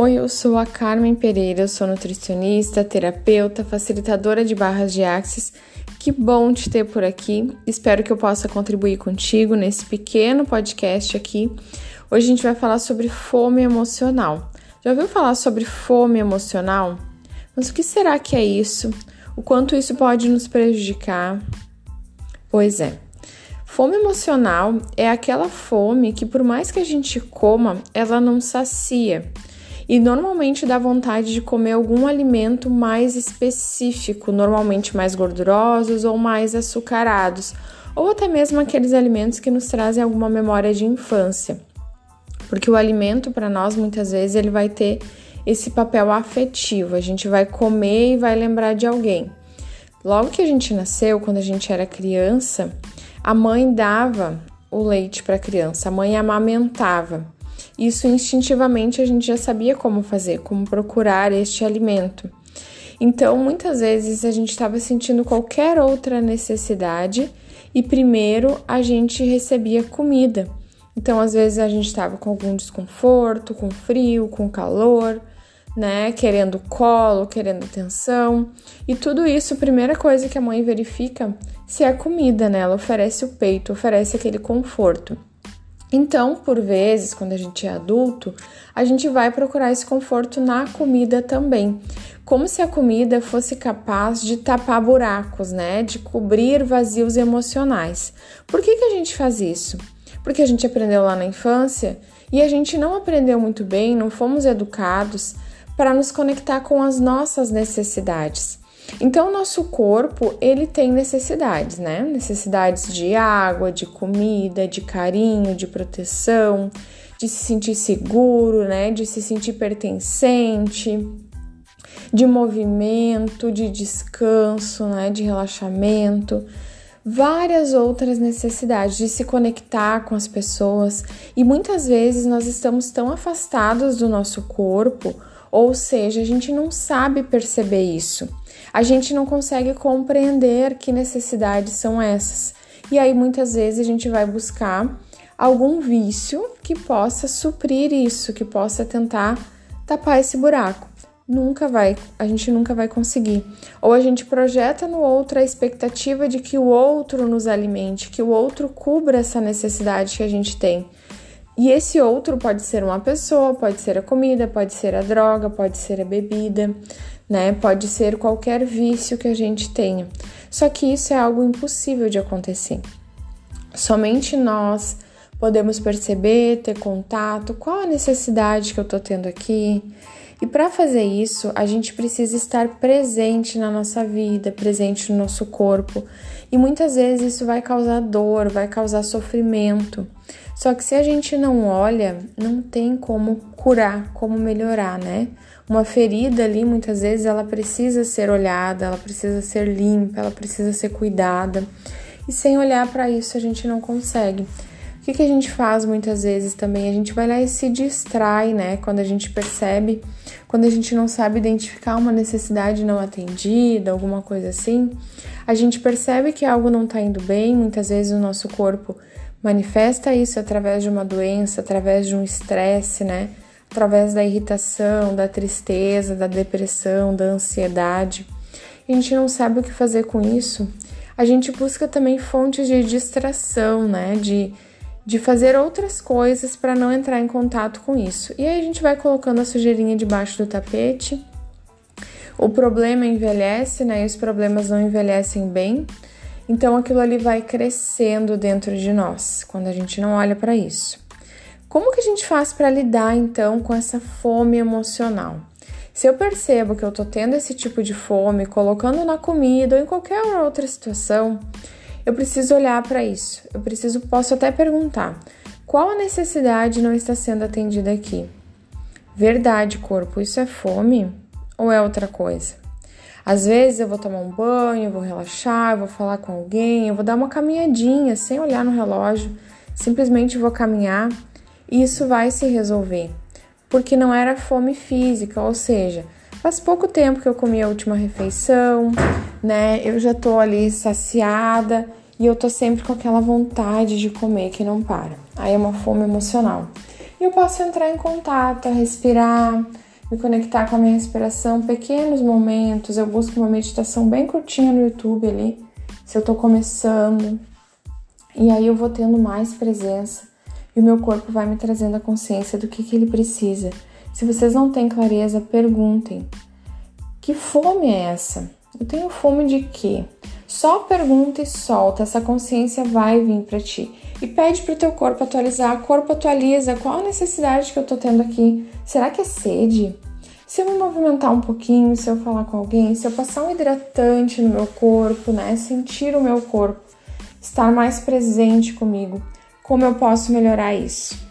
Oi, eu sou a Carmen Pereira, sou nutricionista, terapeuta, facilitadora de barras de axis. Que bom te ter por aqui. Espero que eu possa contribuir contigo nesse pequeno podcast aqui. Hoje a gente vai falar sobre fome emocional. Já ouviu falar sobre fome emocional? Mas o que será que é isso? O quanto isso pode nos prejudicar? Pois é. Fome emocional é aquela fome que, por mais que a gente coma, ela não sacia e normalmente dá vontade de comer algum alimento mais específico, normalmente mais gordurosos ou mais açucarados, ou até mesmo aqueles alimentos que nos trazem alguma memória de infância. Porque o alimento para nós muitas vezes ele vai ter esse papel afetivo, a gente vai comer e vai lembrar de alguém. Logo que a gente nasceu, quando a gente era criança, a mãe dava o leite para a criança, a mãe amamentava. Isso instintivamente a gente já sabia como fazer, como procurar este alimento. Então, muitas vezes a gente estava sentindo qualquer outra necessidade e primeiro a gente recebia comida. Então, às vezes a gente estava com algum desconforto, com frio, com calor, né, querendo colo, querendo atenção. E tudo isso, a primeira coisa que a mãe verifica se é comida, né? Ela oferece o peito, oferece aquele conforto. Então, por vezes, quando a gente é adulto, a gente vai procurar esse conforto na comida também, como se a comida fosse capaz de tapar buracos, né? De cobrir vazios emocionais. Por que, que a gente faz isso? Porque a gente aprendeu lá na infância e a gente não aprendeu muito bem, não fomos educados para nos conectar com as nossas necessidades. Então, o nosso corpo, ele tem necessidades, né? Necessidades de água, de comida, de carinho, de proteção, de se sentir seguro, né? De se sentir pertencente, de movimento, de descanso, né? De relaxamento. Várias outras necessidades de se conectar com as pessoas e muitas vezes nós estamos tão afastados do nosso corpo, ou seja, a gente não sabe perceber isso a gente não consegue compreender que necessidades são essas. E aí muitas vezes a gente vai buscar algum vício que possa suprir isso, que possa tentar tapar esse buraco. Nunca vai, a gente nunca vai conseguir. Ou a gente projeta no outro a expectativa de que o outro nos alimente, que o outro cubra essa necessidade que a gente tem. E esse outro pode ser uma pessoa, pode ser a comida, pode ser a droga, pode ser a bebida né? Pode ser qualquer vício que a gente tenha. Só que isso é algo impossível de acontecer. Somente nós podemos perceber, ter contato, qual a necessidade que eu tô tendo aqui. E para fazer isso, a gente precisa estar presente na nossa vida, presente no nosso corpo. E muitas vezes isso vai causar dor, vai causar sofrimento. Só que se a gente não olha, não tem como curar, como melhorar, né? Uma ferida ali, muitas vezes, ela precisa ser olhada, ela precisa ser limpa, ela precisa ser cuidada. E sem olhar para isso, a gente não consegue. Que, que a gente faz muitas vezes também? A gente vai lá e se distrai, né? Quando a gente percebe, quando a gente não sabe identificar uma necessidade não atendida, alguma coisa assim, a gente percebe que algo não tá indo bem, muitas vezes o nosso corpo manifesta isso através de uma doença, através de um estresse, né? através da irritação, da tristeza, da depressão, da ansiedade. A gente não sabe o que fazer com isso. A gente busca também fontes de distração, né? De, de fazer outras coisas para não entrar em contato com isso. E aí a gente vai colocando a sujeirinha debaixo do tapete. O problema envelhece, né? E os problemas não envelhecem bem. Então aquilo ali vai crescendo dentro de nós quando a gente não olha para isso. Como que a gente faz para lidar então com essa fome emocional? Se eu percebo que eu tô tendo esse tipo de fome, colocando na comida ou em qualquer outra situação, eu preciso olhar para isso. Eu preciso, posso até perguntar: qual a necessidade não está sendo atendida aqui? Verdade, corpo, isso é fome ou é outra coisa? Às vezes eu vou tomar um banho, eu vou relaxar, eu vou falar com alguém, eu vou dar uma caminhadinha sem olhar no relógio, simplesmente vou caminhar isso vai se resolver, porque não era fome física, ou seja, faz pouco tempo que eu comi a última refeição, né? Eu já tô ali saciada e eu tô sempre com aquela vontade de comer que não para. Aí é uma fome emocional. E eu posso entrar em contato, respirar, me conectar com a minha respiração, pequenos momentos. Eu busco uma meditação bem curtinha no YouTube ali, se eu tô começando. E aí eu vou tendo mais presença e o meu corpo vai me trazendo a consciência do que, que ele precisa. Se vocês não têm clareza, perguntem. Que fome é essa? Eu tenho fome de quê? Só pergunta e solta, essa consciência vai vir para ti. E pede para o teu corpo atualizar. O corpo atualiza. Qual a necessidade que eu tô tendo aqui? Será que é sede? Se eu me movimentar um pouquinho, se eu falar com alguém, se eu passar um hidratante no meu corpo, né? Sentir o meu corpo, estar mais presente comigo. Como eu posso melhorar isso?